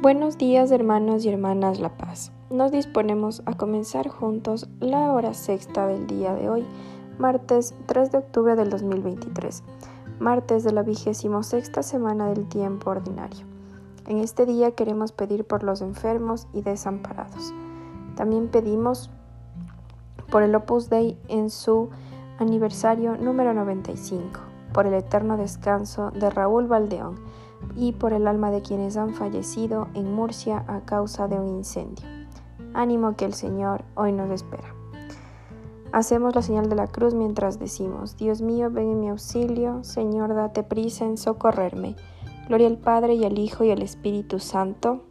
Buenos días hermanos y hermanas La Paz. Nos disponemos a comenzar juntos la hora sexta del día de hoy, martes 3 de octubre del 2023, martes de la vigésimo sexta semana del tiempo ordinario. En este día queremos pedir por los enfermos y desamparados. También pedimos por el Opus Dei en su aniversario número 95, por el eterno descanso de Raúl Valdeón y por el alma de quienes han fallecido en Murcia a causa de un incendio. Ánimo que el Señor hoy nos espera. Hacemos la señal de la cruz mientras decimos, Dios mío, ven en mi auxilio, Señor, date prisa en socorrerme. Gloria al Padre y al Hijo y al Espíritu Santo.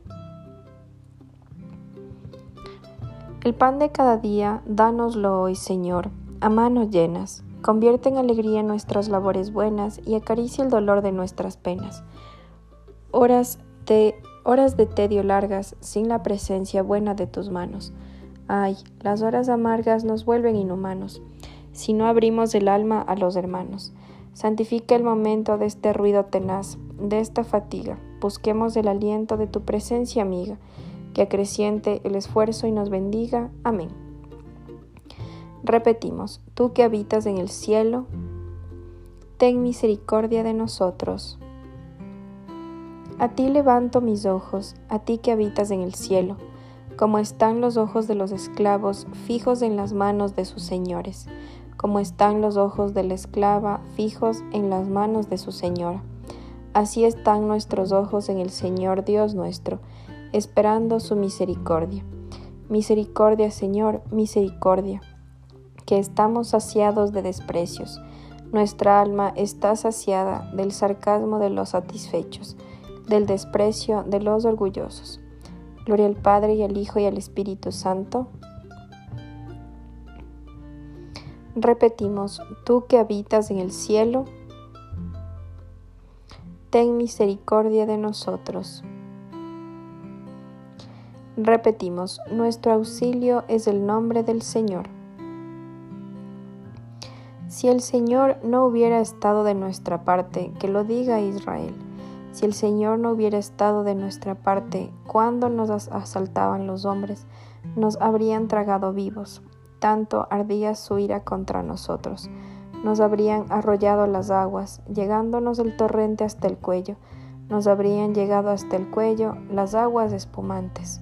El pan de cada día, dánoslo hoy, Señor, a manos llenas. Convierte en alegría nuestras labores buenas y acaricia el dolor de nuestras penas horas de, horas de tedio largas sin la presencia buena de tus manos. Ay, las horas amargas nos vuelven inhumanos, si no abrimos el alma a los hermanos. Santifica el momento de este ruido tenaz, de esta fatiga. Busquemos el aliento de tu presencia amiga, que acreciente el esfuerzo y nos bendiga. Amén. Repetimos, tú que habitas en el cielo, ten misericordia de nosotros. A ti levanto mis ojos, a ti que habitas en el cielo, como están los ojos de los esclavos fijos en las manos de sus señores, como están los ojos de la esclava fijos en las manos de su señora. Así están nuestros ojos en el Señor Dios nuestro, esperando su misericordia. Misericordia, Señor, misericordia, que estamos saciados de desprecios. Nuestra alma está saciada del sarcasmo de los satisfechos del desprecio de los orgullosos. Gloria al Padre y al Hijo y al Espíritu Santo. Repetimos, tú que habitas en el cielo, ten misericordia de nosotros. Repetimos, nuestro auxilio es el nombre del Señor. Si el Señor no hubiera estado de nuestra parte, que lo diga Israel. Si el Señor no hubiera estado de nuestra parte cuando nos asaltaban los hombres, nos habrían tragado vivos. Tanto ardía su ira contra nosotros. Nos habrían arrollado las aguas, llegándonos el torrente hasta el cuello. Nos habrían llegado hasta el cuello las aguas espumantes.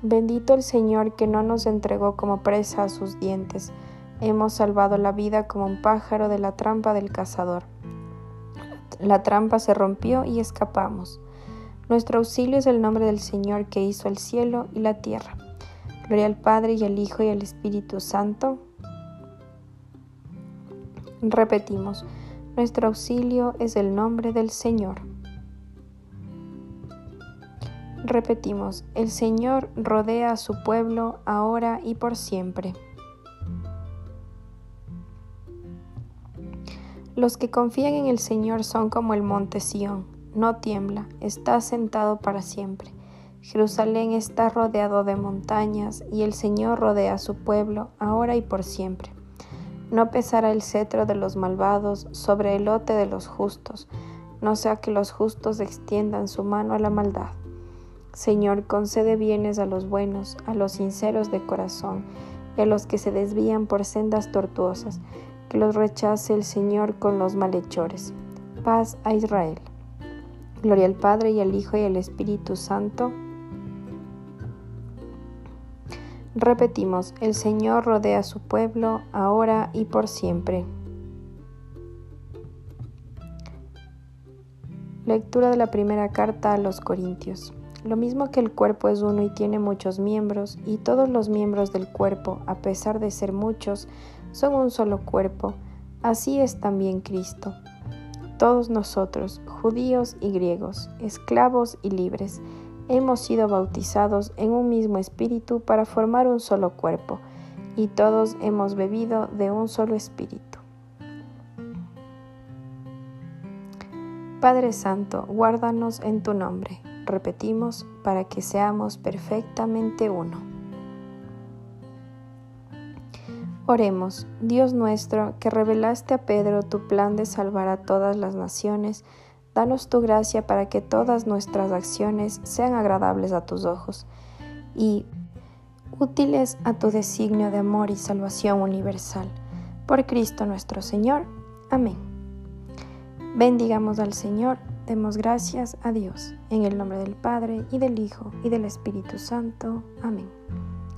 Bendito el Señor que no nos entregó como presa a sus dientes. Hemos salvado la vida como un pájaro de la trampa del cazador. La trampa se rompió y escapamos. Nuestro auxilio es el nombre del Señor que hizo el cielo y la tierra. Gloria al Padre y al Hijo y al Espíritu Santo. Repetimos, nuestro auxilio es el nombre del Señor. Repetimos, el Señor rodea a su pueblo ahora y por siempre. Los que confían en el Señor son como el monte Sión, no tiembla, está sentado para siempre. Jerusalén está rodeado de montañas y el Señor rodea a su pueblo, ahora y por siempre. No pesará el cetro de los malvados sobre el lote de los justos, no sea que los justos extiendan su mano a la maldad. Señor, concede bienes a los buenos, a los sinceros de corazón, y a los que se desvían por sendas tortuosas que los rechace el Señor con los malhechores. Paz a Israel. Gloria al Padre y al Hijo y al Espíritu Santo. Repetimos, el Señor rodea a su pueblo ahora y por siempre. Lectura de la primera carta a los Corintios. Lo mismo que el cuerpo es uno y tiene muchos miembros, y todos los miembros del cuerpo, a pesar de ser muchos, son un solo cuerpo, así es también Cristo. Todos nosotros, judíos y griegos, esclavos y libres, hemos sido bautizados en un mismo espíritu para formar un solo cuerpo, y todos hemos bebido de un solo espíritu. Padre Santo, guárdanos en tu nombre, repetimos, para que seamos perfectamente uno. Oremos, Dios nuestro, que revelaste a Pedro tu plan de salvar a todas las naciones, Danos tu gracia para que todas nuestras acciones sean agradables a tus ojos y útiles a tu designio de amor y salvación universal. Por Cristo nuestro Señor. Amén. Bendigamos al Señor, demos gracias a Dios, en el nombre del Padre, y del Hijo, y del Espíritu Santo. Amén.